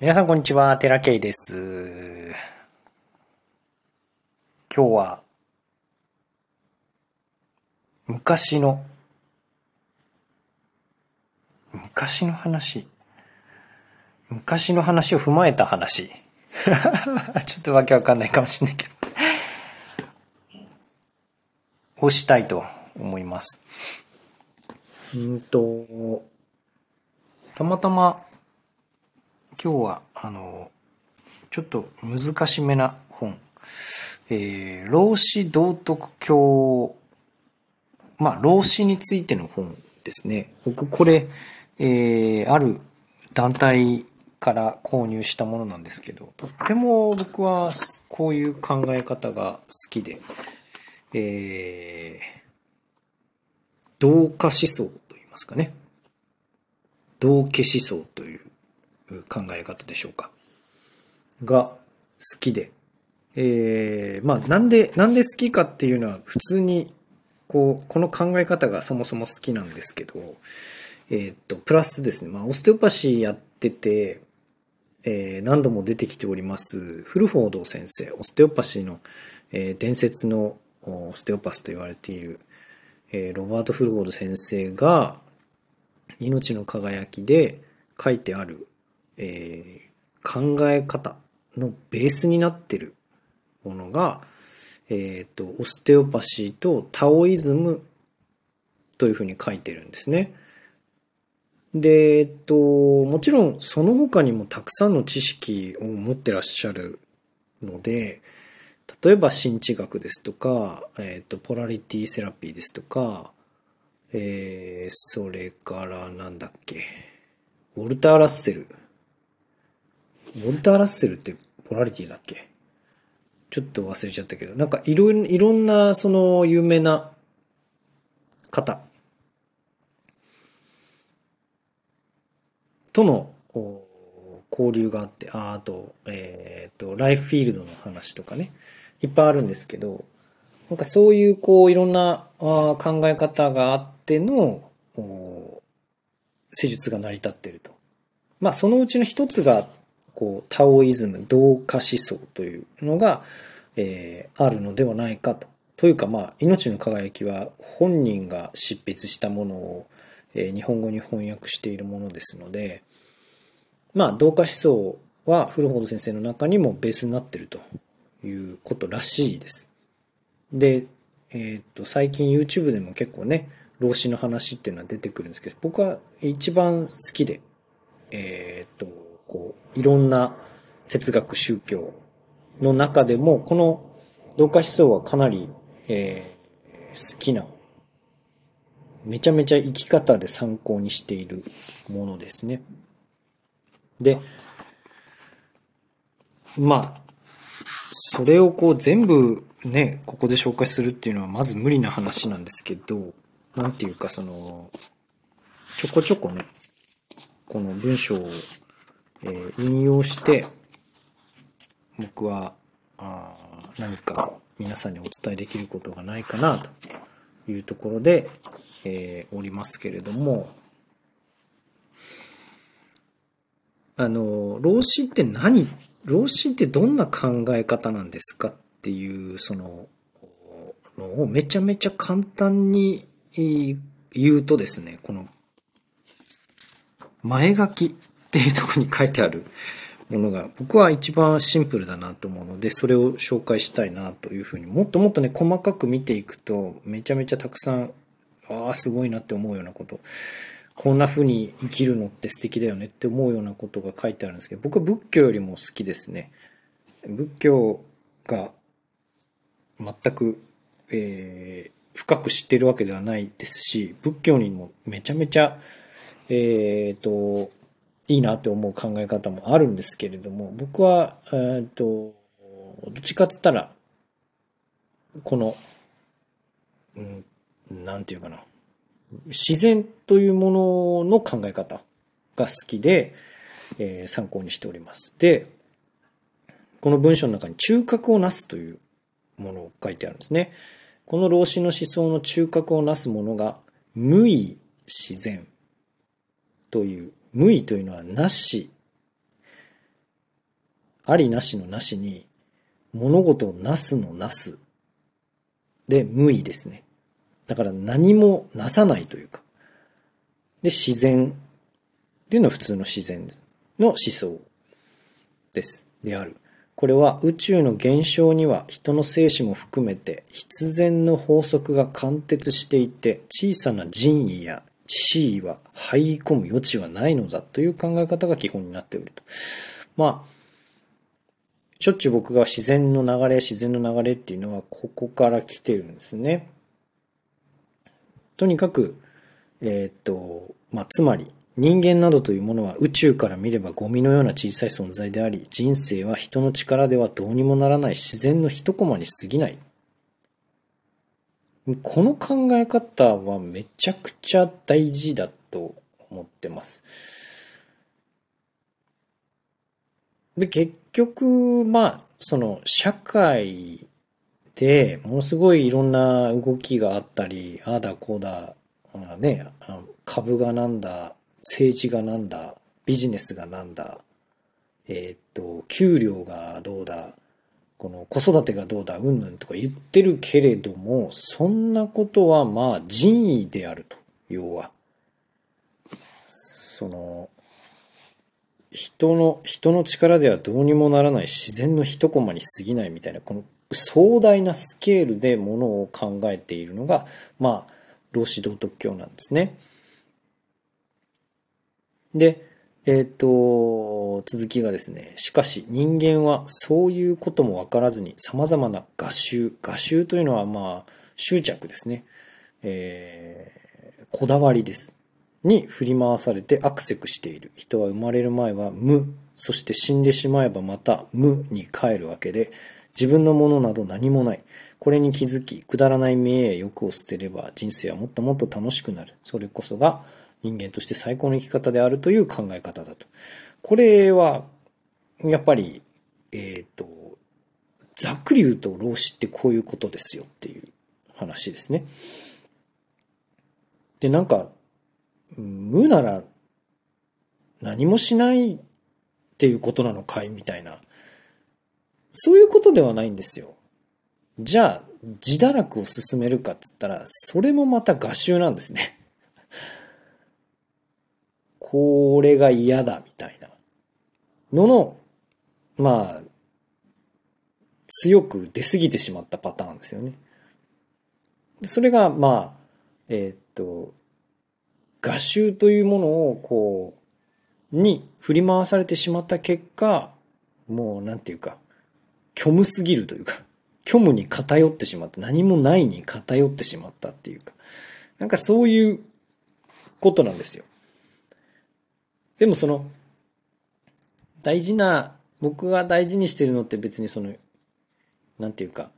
皆さんこんにちは、テラケイです。今日は、昔の、昔の話。昔の話を踏まえた話。ちょっとわけわかんないかもしれないけど。をしたいと思います。うんと、たまたま、今日は、あの、ちょっと難しめな本。えー、老子道徳教、まあ、老子についての本ですね。僕、これ、えー、ある団体から購入したものなんですけど、とっても僕はこういう考え方が好きで、えー、同化思想と言いますかね。同化思想という考え方でしょうか？が好きで。えー、まあなんで、なんで好きかっていうのは普通に、こう、この考え方がそもそも好きなんですけど、えーっと、プラスですね、まあオステオパシーやってて、えー何度も出てきております、フルフォード先生、オステオパシーの、えー伝説のオステオパスと言われている、えーロバート・フルフォード先生が、命の輝きで書いてある、えー考え方のベースになってるものが、えっ、と、オステオパシーとタオイズムというふうに書いてるんですね。で、えっと、もちろんその他にもたくさんの知識を持ってらっしゃるので、例えば心地学ですとか、えっと、ポラリティセラピーですとか、えー、それからなんだっけ、ウォルター・ラッセル。ウォルター・ラッセルってポラリティだっけ？ちょっと忘れちゃったけど、なんかいろいろ、んなその有名な方。との交流があって、ああと、えっ、と、ライフフィールドの話とかね、いっぱいあるんですけど、なんかそういうこういろんなあ考え方があっての施術が成り立っていると。まあそのうちの一つがこうタオイズム、同化思想というのが、えーあるのではないかと。というかまあ命の輝きは本人が執筆したものを、えー日本語に翻訳しているものですので、まあ同化思想は古本先生の中にもベースになってるということらしいです。で、えーっと、最近 YouTube でも結構ね、老子の話っていうのは出てくるんですけど、僕は一番好きで、えーっと、こう、いろんな哲学宗教の中でも、この同化思想はかなり、えー好きな、めちゃめちゃ生き方で参考にしているものですね。で、まあ、それをこう全部ね、ここで紹介するっていうのはまず無理な話なんですけど、なんていうかその、ちょこちょこね、この文章を、えー引用して、僕はあ何か皆さんにお伝えできることがないかなというところで、えーおりますけれども、あの、老子って何老子ってどんな考え方なんですかっていう、その、のをめちゃめちゃ簡単に言うとですね、この、前書き。っていうとこに書いてあるものが、僕は一番シンプルだなと思うので、それを紹介したいなというふうに、もっともっとね、細かく見ていくと、めちゃめちゃたくさん、ああ、すごいなって思うようなこと、こんな風に生きるのって素敵だよねって思うようなことが書いてあるんですけど、僕は仏教よりも好きですね。仏教が全く、えー深く知ってるわけではないですし、仏教にもめちゃめちゃ、えっ、と、いいなって思う考え方もあるんですけれども、僕は、えっ、と、どっちかっつったら、この、うん、なんていうかな、自然というものの考え方が好きで、えー参考にしております。で、この文章の中に中核をなすというものを書いてあるんですね。この老子の思想の中核をなすものが、無意自然という、無意というのはなし、ありなしのなしに、物事をなすのなす。で、無意ですね。だから何もなさないというか。で、自然っていうのは普通の自然の思想です。である。これは宇宙の現象には人の生死も含めて必然の法則が貫徹していて小さな人為や地位は入り込む余地はないのだという考え方が基本になっていると。まあ、しょっちゅう僕が自然の流れ、自然の流れっていうのはここから来てるんですね。とにかく、えー、っと、まあ、つまり、人間などというものは宇宙から見ればゴミのような小さい存在であり、人生は人の力ではどうにもならない自然の一コマに過ぎない。この考え方はめちゃくちゃ大事だと思ってます。で、結局、まあ、その社会でものすごいいろんな動きがあったり、ああだこうだ、ね、株がなんだ、政治がなんだ、ビジネスがなんだ、えー、っと、給料がどうだ、この子育てがどうだ、うんぬんとか言ってるけれども、そんなことはまあ人為であると、要は。その、人の、人の力ではどうにもならない自然の一コマに過ぎないみたいな、この壮大なスケールでものを考えているのが、まあ、老子道徳教なんですね。で、えっ、と、続きがですね、しかし人間はそういうこともわからずに様々な画集、画集というのはまあ執着ですね、えー、こだわりです。に振り回されてアクセクしている。人は生まれる前は無、そして死んでしまえばまた無に帰るわけで、自分のものなど何もない。これに気づき、くだらない見栄や欲を捨てれば人生はもっともっと楽しくなる。それこそが人間として最高の生き方であるという考え方だと。これは、やっぱり、えっ、ー、と、ざっくり言うと老子ってこういうことですよっていう話ですね。で、なんか、無なら何もしないっていうことなのかいみたいな。そういうことではないんですよ。じゃあ、自堕落を進めるかっつったら、それもまた画集なんですね。これが嫌だみたいなのの、まあ、強く出過ぎてしまったパターンですよね。それが、まあ、えー、っと、画集というものを、こう、に振り回されてしまった結果、もう、なんていうか、虚無すぎるというか、虚無に偏ってしまった。何もないに偏ってしまったっていうか、なんかそういうことなんですよ。でもその、大事な、僕が大事にしてるのって別にその、なんていうか、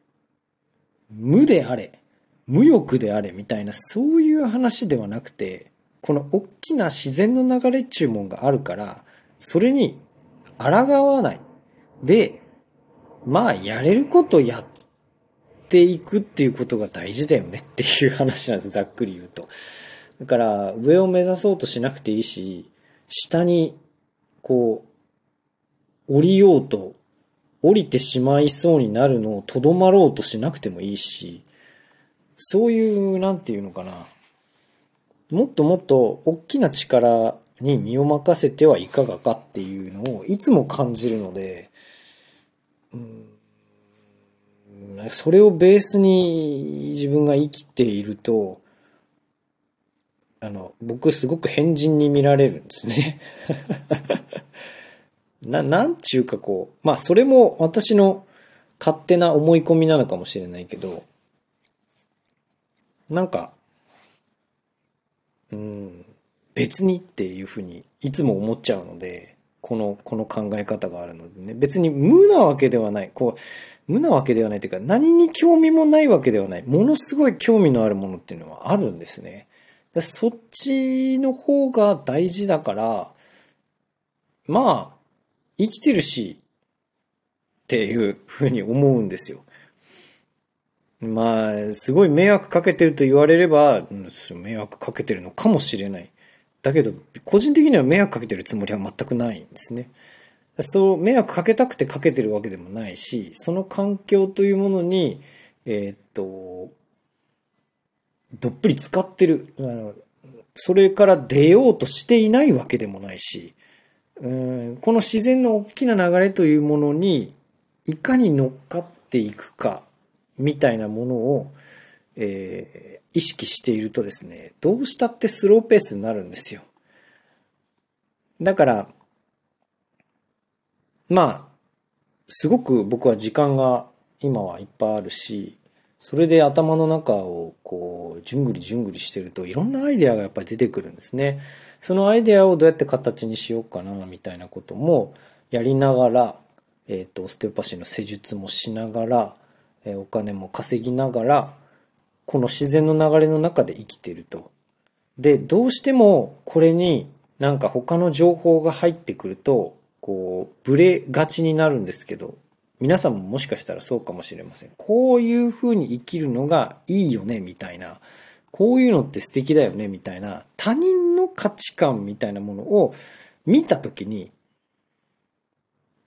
無であれ、無欲であれみたいな、そういう話ではなくて、この大きな自然の流れ注文があるから、それに抗わない。で、まあ、やれることやっていくっていうことが大事だよねっていう話なんです、ざっくり言うと。だから、上を目指そうとしなくていいし、下に、こう、降りようと、降りてしまいそうになるのをとどまろうとしなくてもいいし、そういう、なんていうのかな。もっともっと大きな力に身を任せてはいかがかっていうのをいつも感じるので、うん、それをベースに自分が生きていると、あの、僕すごく変人に見られるんですね な、なんちゅうかこう、まあそれも私の勝手な思い込みなのかもしれないけど、なんか、うん、別にっていうふうにいつも思っちゃうので、この、この考え方があるのでね、別に無なわけではない。こう、無なわけではないというか、何に興味もないわけではない。ものすごい興味のあるものっていうのはあるんですね。そっちの方が大事だから、まあ、生きてるし、っていうふうに思うんですよ。まあ、すごい迷惑かけてると言われれば、迷惑かけてるのかもしれない。だけど、個人的には迷惑かけてるつもりは全くないんですね。そう、迷惑かけたくてかけてるわけでもないし、その環境というものに、えー、っと、どっぷり使ってる。あのそれから出ようとしていないわけでもないし、うんこの自然の大きな流れというものに、いかに乗っかっていくか、みたいなものを、えー、意識しているとですね、どうしたってスローペースになるんですよ。だから、まあ、すごく僕は時間が今はいっぱいあるし、それで頭の中をこう、じゅんぐりじゅんぐりしてるといろんなアイデアがやっぱり出てくるんですね。そのアイデアをどうやって形にしようかな、みたいなこともやりながら、えっ、ー、と、ステオパシーの施術もしながら、えお金も稼ぎながら、この自然の流れの中で生きてると。で、どうしてもこれになんか他の情報が入ってくると、こう、ブレがちになるんですけど、皆さんももしかしたらそうかもしれません。こういう風に生きるのがいいよね、みたいな。こういうのって素敵だよね、みたいな。他人の価値観みたいなものを見たときに、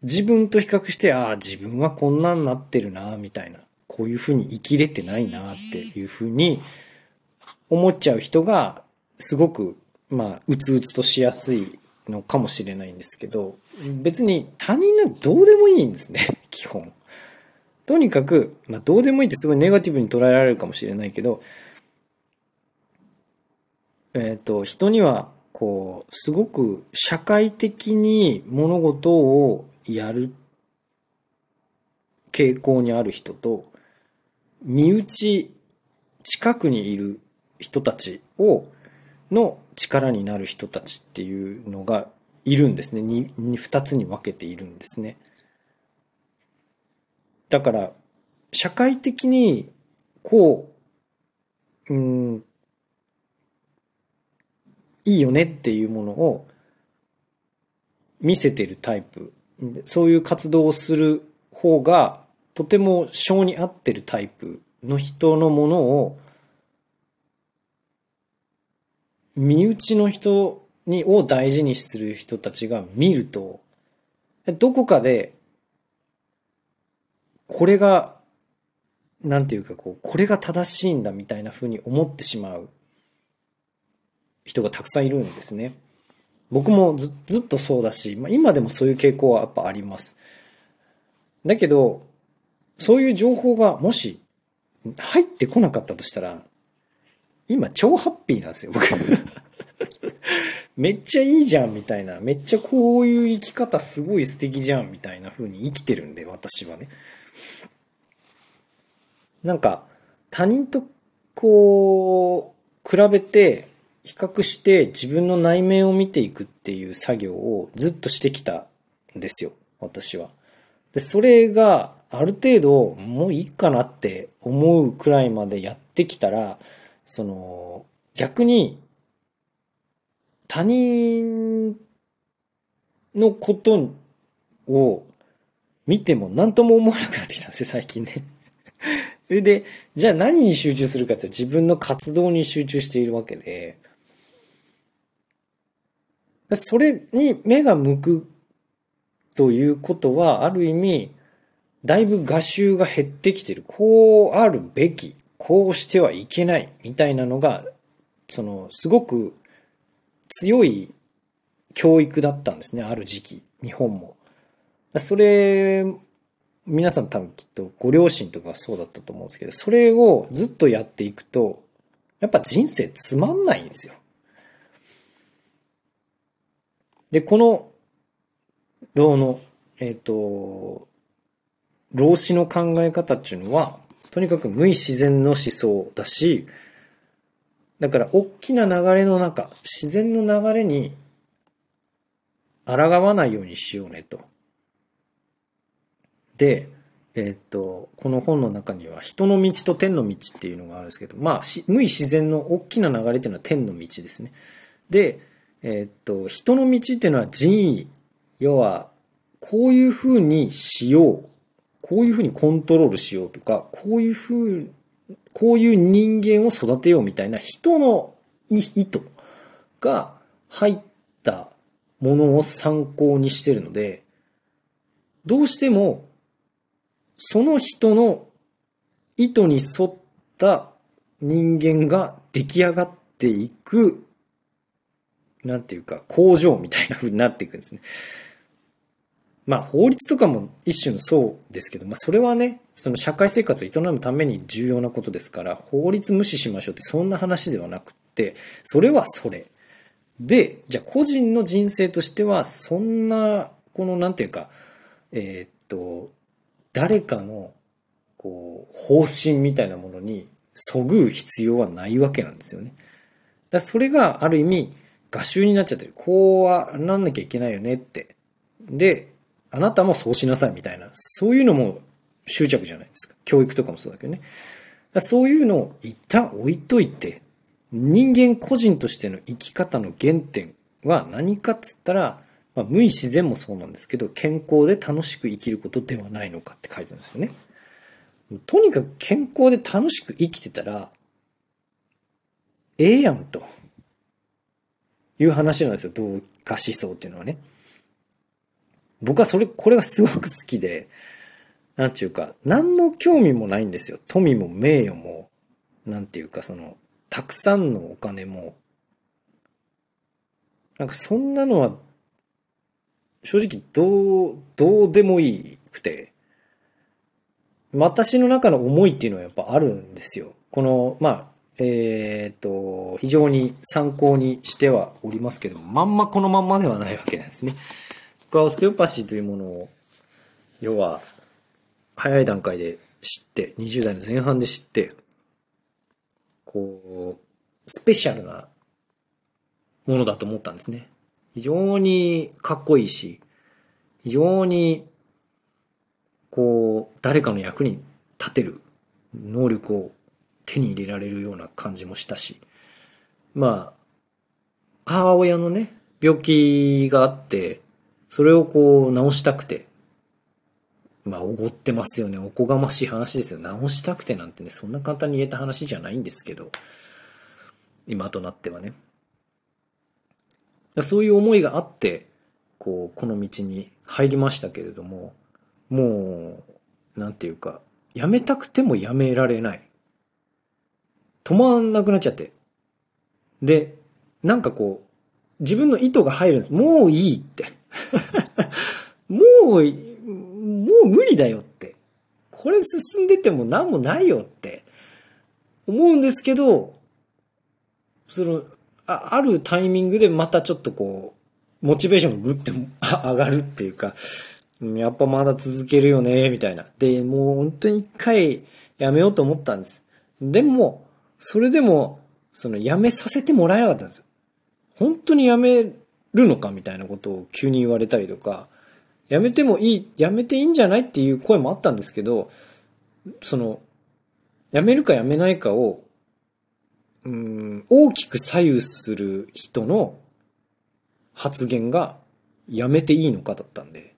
自分と比較して、ああ、自分はこんなんなってるな、みたいな。こういう風に生きれてないなっていう風に思っちゃう人がすごくまあうつうつとしやすいのかもしれないんですけど別に他人のどうでもいいんですね基本。とにかく、まあどうでもいいってすごいネガティブに捉えられるかもしれないけどえっ、ー、と人にはこうすごく社会的に物事をやる傾向にある人と身内近くにいる人たちをの力になる人たちっていうのがいるんですね。に、二つに分けているんですね。だから、社会的に、こう、うん、いいよねっていうものを見せてるタイプ。そういう活動をする方がとても性に合ってるタイプの人のものを身内の人にを大事にする人たちが見るとどこかでこれがなんていうかこうこれが正しいんだみたいな風に思ってしまう人がたくさんいるんですね。僕もずずっとそうだし、まあ、今でもそういう傾向はやっぱあります。だけど、そういう情報がもし入ってこなかったとしたら、今超ハッピーなんですよ、僕。めっちゃいいじゃん、みたいな。めっちゃこういう生き方すごい素敵じゃん、みたいな風に生きてるんで、私はね。なんか、他人とこう、比べて、比較して自分の内面を見ていくっていう作業をずっとしてきたんですよ、私は。で、それがある程度もういいかなって思うくらいまでやってきたら、その、逆に他人のことを見ても何とも思わなくなってきたんですよ、最近ね。それで、じゃあ何に集中するかって自分の活動に集中しているわけで、それに目が向くということは、ある意味、だいぶ画集が減ってきてる。こうあるべき。こうしてはいけない。みたいなのが、その、すごく強い教育だったんですね。ある時期。日本も。それ、皆さん多分きっとご両親とかそうだったと思うんですけど、それをずっとやっていくと、やっぱ人生つまんないんですよ。で、この、どの、えっ、ー、と、老子の考え方っていうのは、とにかく無意自然の思想だし、だから大きな流れの中、自然の流れに抗わないようにしようねと。で、えー、っと、この本の中には人の道と天の道っていうのがあるんですけど、まあ、無意自然の大きな流れっていうのは天の道ですね。で、えー、っと、人の道っていうのは人為。要は、こういうふうにしよう。こういうふうにコントロールしようとか、こういうふう、こういう人間を育てようみたいな人の意図が入ったものを参考にしてるので、どうしても、その人の意図に沿った人間が出来上がっていく、なんていうか、工場みたいな風になっていくんですね。まあ法律とかも一種のそうですけど、まあそれはね、その社会生活を営むために重要なことですから、法律無視しましょうってそんな話ではなくって、それはそれ。で、じゃあ個人の人生としては、そんな、このなんていうか、えー、っと、誰かの、こう、方針みたいなものに、そぐう必要はないわけなんですよね。だそれがある意味、画集になっちゃってる。こうはなんなきゃいけないよねって。で、あなたもそうしなさいみたいな、そういうのも執着じゃないですか。教育とかもそうだけどね。そういうのを一旦置いといて、人間個人としての生き方の原点は何かっつったら、まあ、無意自然もそうなんですけど、健康で楽しく生きることではないのかって書いてるんですよね。とにかく健康で楽しく生きてたら、ええやんと。いう話なんですよ。同化思想っていうのはね。僕はそれ、これがすごく好きで、なんていうか、何の興味もないんですよ。富も名誉も、なんていうか、その、たくさんのお金も、なんかそんなのは、正直どう、どうでもいいくて、私の中の思いっていうのはやっぱあるんですよ。この、まあ、えっ、と、非常に参考にしてはおりますけども、まんまこのまんまではないわけですね。僕はオステオパシーというものを、要は、早い段階で知って、20代の前半で知って、こう、スペシャルなものだと思ったんですね。非常にかっこいいし、非常に、こう、誰かの役に立てる能力を手に入れられるような感じもしたし、まあ、母親のね、病気があって、それをこう治したくて、まあ、おごってますよね。おこがましい話ですよ。治したくてなんてね、そんな簡単に言えた話じゃないんですけど、今となってはね。そういう思いがあって、こう、この道に入りましたけれども、もう、なんていうか、やめたくてもやめられない。止まんなくなっちゃって。で、なんかこう、自分の意図が入るんです。もういいって。もう、もう無理だよって。これ進んでても何もないよって思うんですけど、その、ああるタイミングでまたちょっとこう、モチベーションがぐって 上がるっていうか、やっぱまだ続けるよね、みたいな。で、もう本当に一回やめようと思ったんです。でも、それでも、そのやめさせてもらえなかったんですよ。本当にやめるのかみたいなことを急に言われたりとか、やめてもいい、やめていいんじゃないっていう声もあったんですけど、その、やめるかやめないかを、うん、大きく左右する人の発言がやめていいのかだったんで、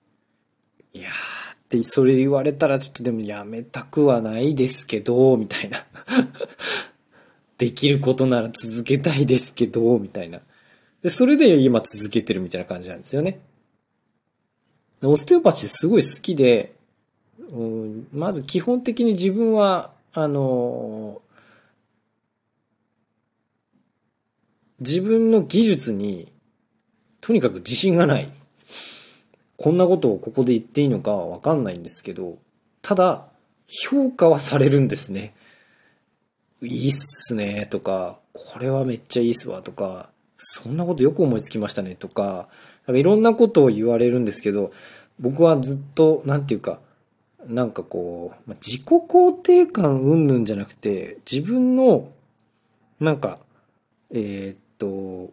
いやーってそれ言われたらちょっとでもやめたくはないですけど、みたいな。できることなら続けたいですけど、みたいな。で、それで今続けてるみたいな感じなんですよね。オステオパチすごい好きで、うん、まず基本的に自分は、あの、自分の技術にとにかく自信がない。こんなことをここで言っていいのかはわかんないんですけど、ただ、評価はされるんですね。いいっすね、とか、これはめっちゃいいっすわ、とか、そんなことよく思いつきましたねとか、なんかいろんなことを言われるんですけど、僕はずっと、なんていうか、なんかこう、自己肯定感うんぬんじゃなくて、自分の、なんか、えー、っと、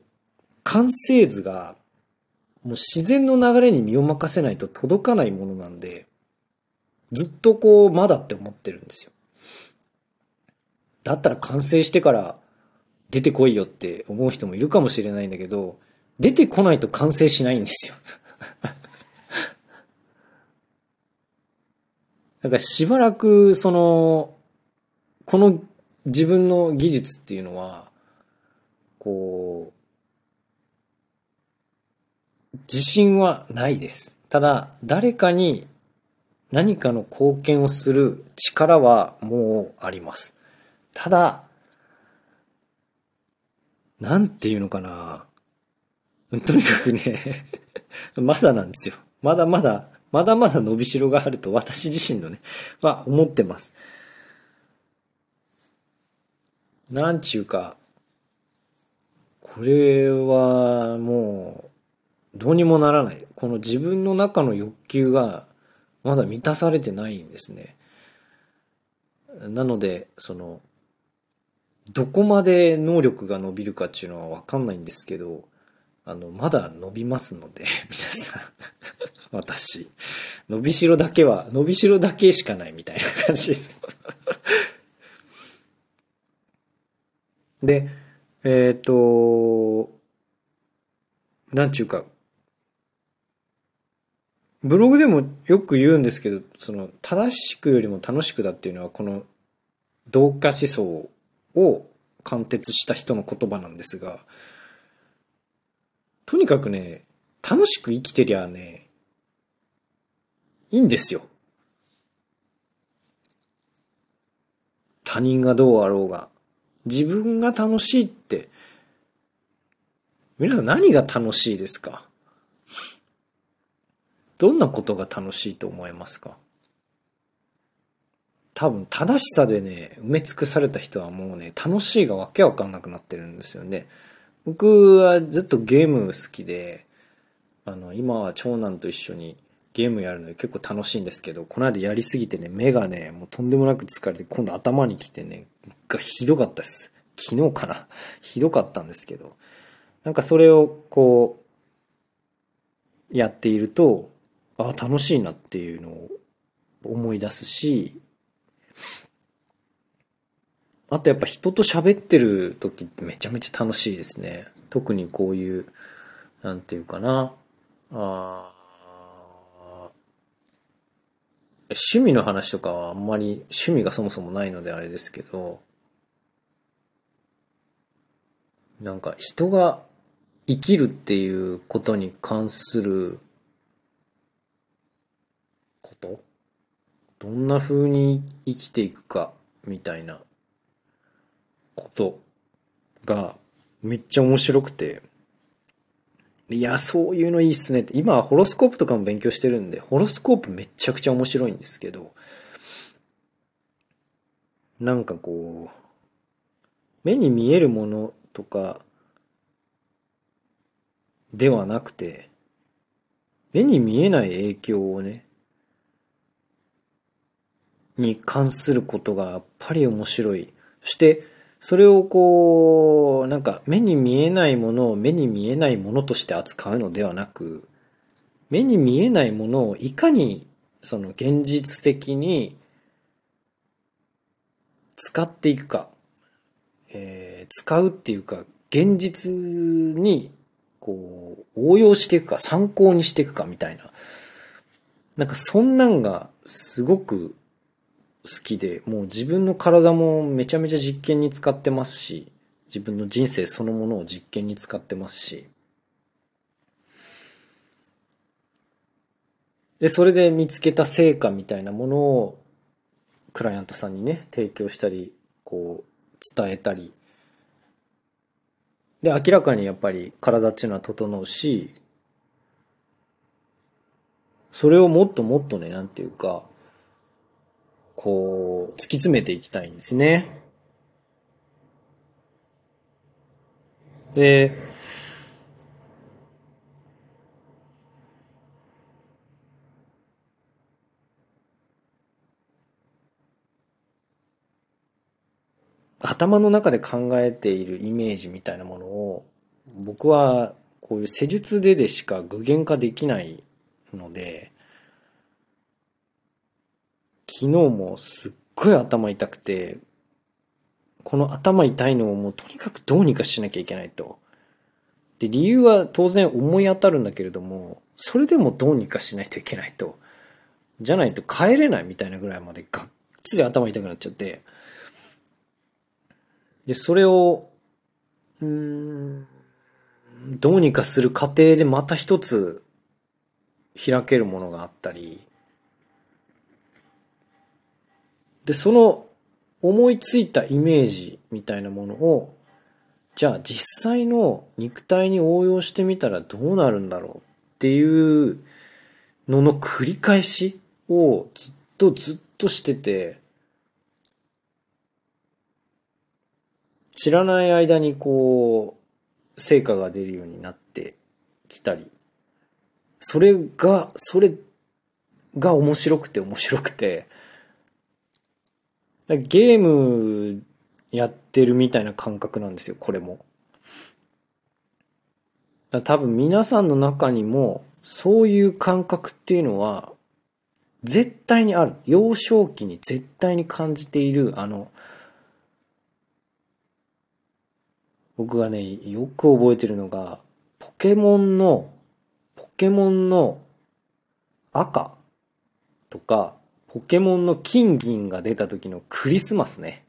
完成図が、もう自然の流れに身を任せないと届かないものなんで、ずっとこう、まだって思ってるんですよ。だったら完成してから出てこいよって思う人もいるかもしれないんだけど、出てこないと完成しないんですよ。なんかしばらく、その、この自分の技術っていうのは、こう、自信はないです。ただ、誰かに何かの貢献をする力はもうあります。ただ、なんていうのかな。とにかくね まだなんですよ。まだまだ、まだまだ伸びしろがあると私自身のね、は思ってます。なんちゅうか、これはもう、どうにもならない。この自分の中の欲求がまだ満たされてないんですね。なので、その、どこまで能力が伸びるかっていうのはわかんないんですけど、あの、まだ伸びますので、皆さん私。伸びしろだけは、伸びしろだけしかないみたいな感じですで、えっ、ー、と、なんちゅうか、ブログでもよく言うんですけど、その、正しくよりも楽しくだっていうのは、この、同化思想を貫徹した人の言葉なんですが、とにかくね、楽しく生きてりゃね、いいんですよ。他人がどうあろうが。自分が楽しいって、皆さん何が楽しいですか？どんなことが楽しいと思いますか？多分正しさでね、埋め尽くされた人はもうね、楽しいがわけわかんなくなってるんですよね。僕はずっとゲーム好きで、あの、今は長男と一緒にゲームやるので結構楽しいんですけど、この間やりすぎてね、目がね、もうとんでもなく疲れて、今度頭に来てね、がひどかったです。昨日かな。ひどかったんですけど。なんかそれをこう、やっていると、あ楽しいなっていうのを思い出すし、あとやっぱ人と喋ってる時ってめちゃめちゃ楽しいですね。特にこういう、なんていうかな。あ趣味の話とかはあんまり趣味がそもそもないのであれですけど、なんか人が生きるっていうことに関すること？どんな風に生きていくかみたいなことがめっちゃ面白くて、いや、そういうのいいっすねって。今はホロスコープとかも勉強してるんで、ホロスコープめちゃくちゃ面白いんですけど、なんかこう、目に見えるものとかではなくて、目に見えない影響をね、に関することがやっぱり面白い。そして、それをこう、なんか目に見えないものを目に見えないものとして扱うのではなく、目に見えないものをいかにその現実的に使っていくか、えー、使うっていうか、現実にこう応用していくか参考にしていくかみたいな。なんかそんなんがすごく好きで、もう自分の体もめちゃめちゃ実験に使ってますし、自分の人生そのものを実験に使ってますし、で、それで見つけた成果みたいなものを、クライアントさんにね、提供したり、こう、伝えたり。で、明らかにやっぱり体っていうのは整うし、それをもっともっとね、なんていうか、こう、突き詰めていきたいんですね。で、頭の中で考えているイメージみたいなものを僕はこういう施術ででしか具現化できないので昨日もすっごい頭痛くて、この頭痛いのをもうとにかくどうにかしなきゃいけないと。で、理由は当然思い当たるんだけれども、それでもどうにかしないといけないと。じゃないと帰れないみたいなぐらいまでがっつり頭痛くなっちゃって。で、それを、うん、どうにかする過程でまた一つ開けるものがあったり、で、その思いついたイメージみたいなものを、じゃあ実際の肉体に応用してみたらどうなるんだろうっていうのの繰り返しをずっとずっとしてて、知らない間にこう、成果が出るようになってきたり、それが、それが面白くて面白くて、ゲームやってるみたいな感覚なんですよ、これも。多分皆さんの中にもそういう感覚っていうのは絶対にある。幼少期に絶対に感じているあの僕がね、よく覚えてるのが、ポケモンの、ポケモンの赤とか、ポケモンの金銀が出た時のクリスマスね。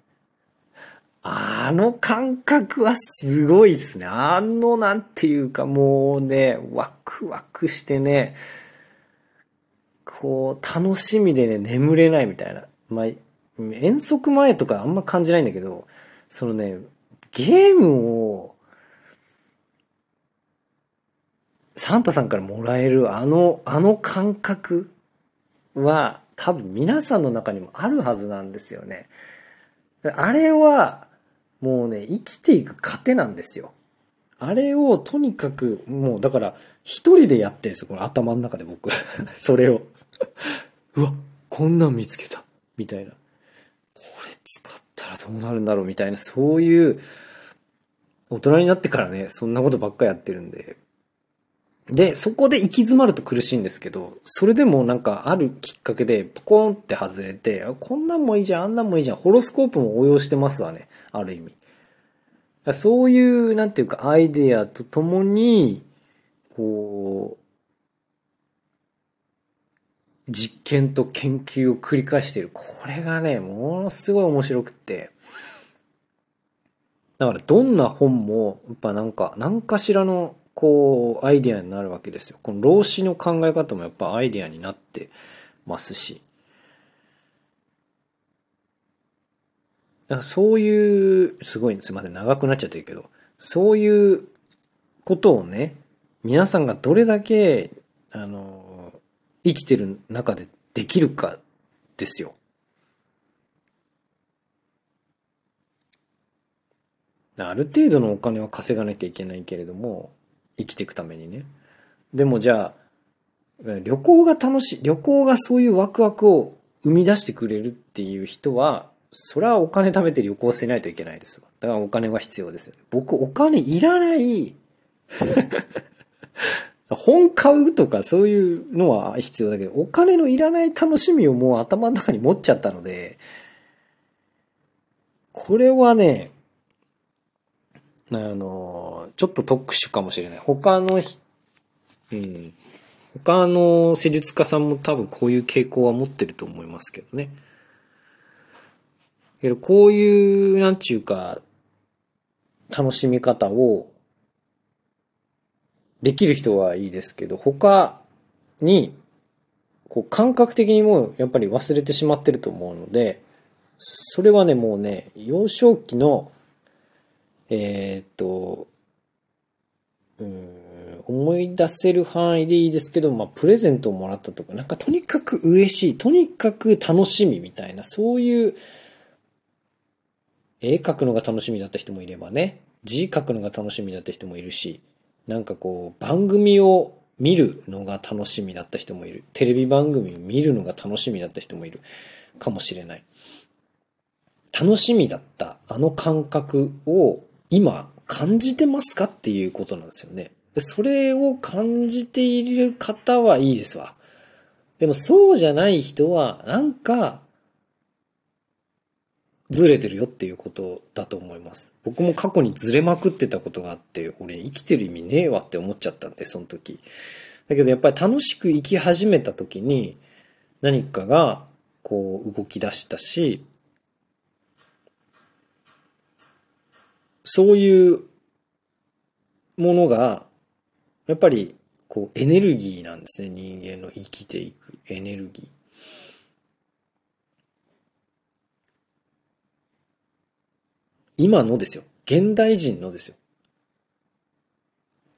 あの感覚はすごいっすね。あのなんていうかもうね、ワクワクしてね、こう、楽しみでね、眠れないみたいな。まあ、遠足前とかあんま感じないんだけど、そのね、ゲームを、サンタさんからもらえるあの、あの感覚は多分皆さんの中にもあるはずなんですよね。あれは、もうね、生きていく糧なんですよ。あれをとにかく、もうだから、一人でやってるんですよ、この頭の中で僕。それを。うわ、こんなん見つけた。みたいな。これ使ったらどうなるんだろうみたいな、そういう、大人になってからね、そんなことばっかやってるんで。で、そこで行き詰まると苦しいんですけど、それでもなんかあるきっかけでポコンって外れて、こんなんもいいじゃん、あんなんもいいじゃん、ホロスコープも応用してますわね、ある意味。そういう、なんていうか、アイデアとともに、こう、実験と研究を繰り返している。これがね、ものすごい面白くって。だからどんな本も、やっぱなんか、何かしらの、こう、アイディアになるわけですよ。この老子の考え方もやっぱアイディアになってますし。だからそういう、すごい、すいません、長くなっちゃってるけど、そういうことをね、皆さんがどれだけ、あの、生きてる中でできるかですよ。ある程度のお金は稼がなきゃいけないけれども、生きていくためにね。でもじゃあ、旅行が楽しい、旅行がそういうワクワクを生み出してくれるっていう人は、それはお金貯めて旅行しないといけないですよ。だからお金は必要です。僕、お金いらない 本買うとかそういうのは必要だけど、お金のいらない楽しみをもう頭の中に持っちゃったので、これはね、あの、ちょっと特殊かもしれない。他の、うん、他の施術家さんも多分こういう傾向は持ってると思いますけどね。けど、こういう、なんちゅうか、楽しみ方を、できる人はいいですけど、他に、こう、感覚的にもやっぱり忘れてしまってると思うので、それはね、もうね、幼少期のえー、っと、うん、思い出せる範囲でいいですけど、まあ、プレゼントをもらったとか、なんかとにかく嬉しい、とにかく楽しみみたいな、そういう、絵描くのが楽しみだった人もいればね、字書くのが楽しみだった人もいるし、なんかこう、番組を見るのが楽しみだった人もいる。テレビ番組を見るのが楽しみだった人もいる。かもしれない。楽しみだったあの感覚を今感じてますかっていうことなんですよね。それを感じている方はいいですわ。でもそうじゃない人は、なんか、ずれてるよっていうことだと思います。僕も過去にずれまくってたことがあって、俺生きてる意味ねえわって思っちゃったんで、その時。だけどやっぱり楽しく生き始めた時に、何かがこう動き出したし、そういうものが、やっぱり、こう、エネルギーなんですね。人間の生きていくエネルギー今のですよ。現代人のですよ。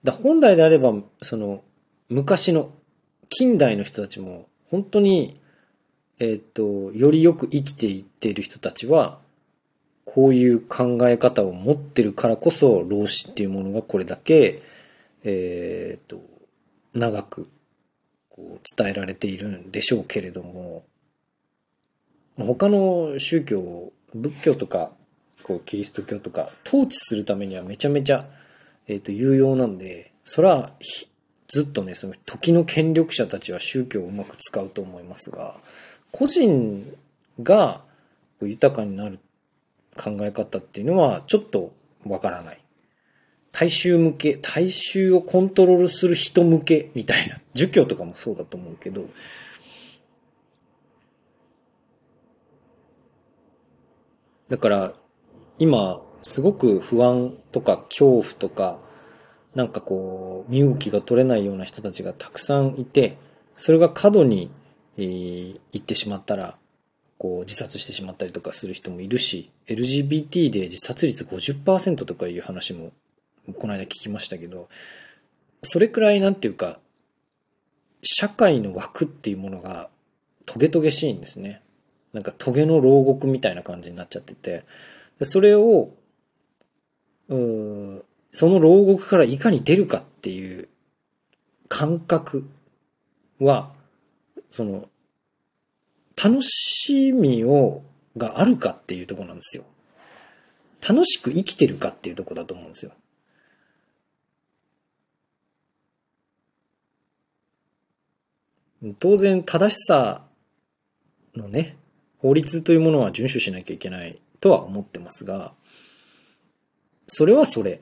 だ本来であれば、その、昔の、近代の人たちも、本当に、えっ、と、よりよく生きていっている人たちは、こういう考え方を持ってるからこそ、老子っていうものがこれだけ、えっ、と、長く、こう、伝えられているんでしょうけれども、他の宗教を、仏教とか、こう、キリスト教とか、統治するためにはめちゃめちゃ、えっ、と、有用なんで、それは、ずっとね、その時の権力者たちは宗教をうまく使うと思いますが、個人が豊かになる考え方っていうのはちょっとわからない。大衆向け、大衆をコントロールする人向けみたいな。儒教とかもそうだと思うけど、だから、今、すごく不安とか恐怖とか、なんかこう、身動きが取れないような人たちがたくさんいて、それが過度に、えー、行ってしまったら、こう、自殺してしまったりとかする人もいるし、LGBT で自殺率50%とかいう話も、この間聞きましたけど、それくらいなんていうか、社会の枠っていうものがトゲトゲしいんですね。なんかトゲの牢獄みたいな感じになっちゃってて、それを、うその牢獄からいかに出るかっていう感覚は、その、楽しみを、があるかっていうとこなんですよ。楽しく生きてるかっていうとこだと思うんですよ。当然正しさのね、法律というものは遵守しなきゃいけないとは思ってますが、それはそれ。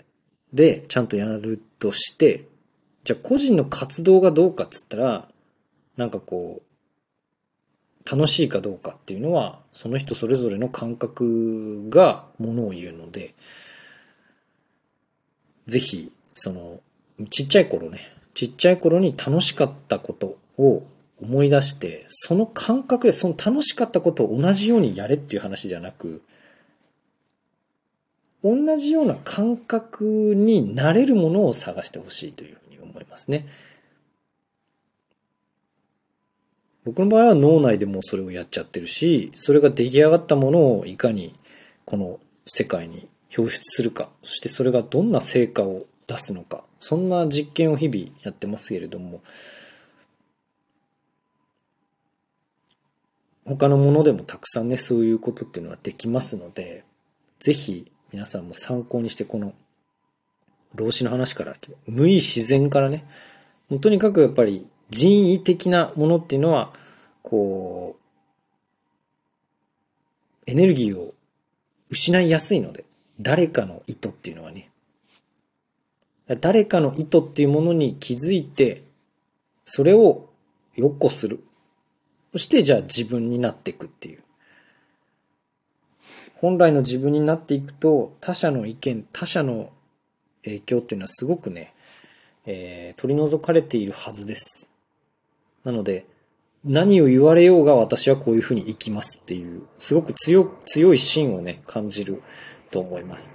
で、ちゃんとやるとして、じゃあ個人の活動がどうかっつったら、なんかこう、楽しいかどうかっていうのは、その人それぞれの感覚がものを言うので、ぜひ、その、ちっちゃい頃ね、ちっちゃい頃に楽しかったことを思い出して、その感覚でその楽しかったことを同じようにやれっていう話じゃなく、同じような感覚になれるものを探してほしいというふうに思いますね。僕の場合は脳内でもそれをやっちゃってるし、それが出来上がったものをいかにこの世界に表出するか、そしてそれがどんな成果を出すのか、そんな実験を日々やってますけれども、他のものでもたくさんね、そういうことっていうのはできますので、ぜひ皆さんも参考にしてこの老子の話から無意自然からねもうとにかくやっぱり人為的なものっていうのはこうエネルギーを失いやすいので誰かの意図っていうのはね。誰かの意図っていうものに気づいてそれをよっこする。そしてじゃあ自分になっていくっていう。本来の自分になっていくと、他者の意見、他者の影響っていうのはすごくね、えー、取り除かれているはずです。なので、何を言われようが私はこういうふうに生きますっていう、すごく強、強い芯をね、感じると思います。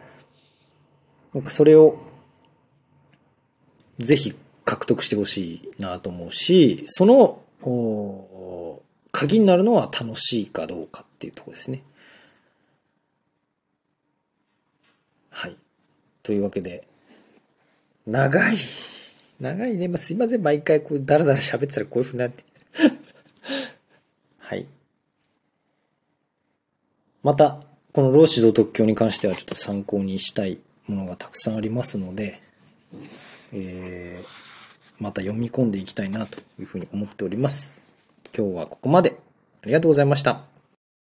なんかそれを、ぜひ獲得してほしいなと思うし、その、鍵になるのは楽しいかどうかっていうとこですね。はい。というわけで、長い。長いね。まあ、すいません。毎回こう、だらだら喋ってたらこういう風になって。はい。また、この老子道特許に関してはちょっと参考にしたいものがたくさんありますので、えー、また読み込んでいきたいなというふうに思っております。今日はここまで。ありがとうございました。